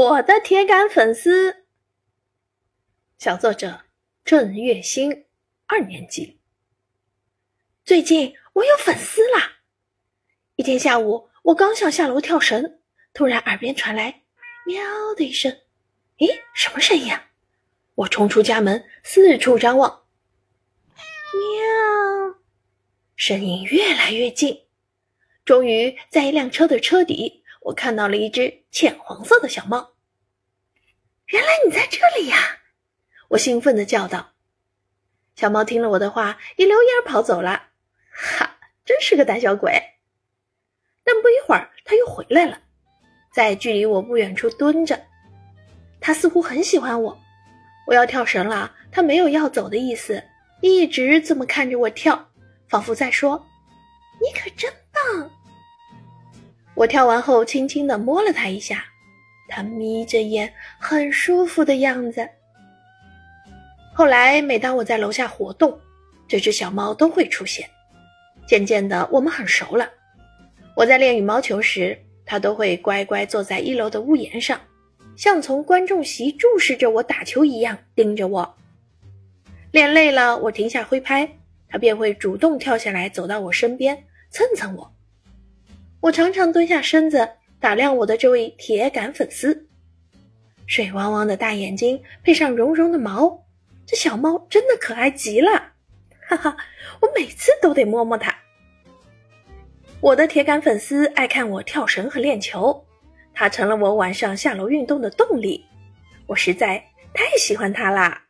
我的铁杆粉丝，小作者郑月星，二年级。最近我有粉丝啦！一天下午，我刚想下楼跳绳，突然耳边传来“喵”的一声。咦，什么声音啊？我冲出家门，四处张望。喵！声音越来越近，终于在一辆车的车底。我看到了一只浅黄色的小猫。原来你在这里呀！我兴奋地叫道。小猫听了我的话，一溜烟跑走了。哈，真是个胆小鬼！但不一会儿，它又回来了，在距离我不远处蹲着。它似乎很喜欢我。我要跳绳了，它没有要走的意思，一直这么看着我跳，仿佛在说：“你可真。”我跳完后，轻轻地摸了它一下，它眯着眼，很舒服的样子。后来，每当我在楼下活动，这只小猫都会出现。渐渐的，我们很熟了。我在练羽毛球时，它都会乖乖坐在一楼的屋檐上，像从观众席注视着我打球一样盯着我。练累了，我停下挥拍，它便会主动跳下来，走到我身边，蹭蹭我。我常常蹲下身子打量我的这位铁杆粉丝，水汪汪的大眼睛配上绒绒的毛，这小猫真的可爱极了，哈哈！我每次都得摸摸它。我的铁杆粉丝爱看我跳绳和练球，它成了我晚上下楼运动的动力，我实在太喜欢它啦。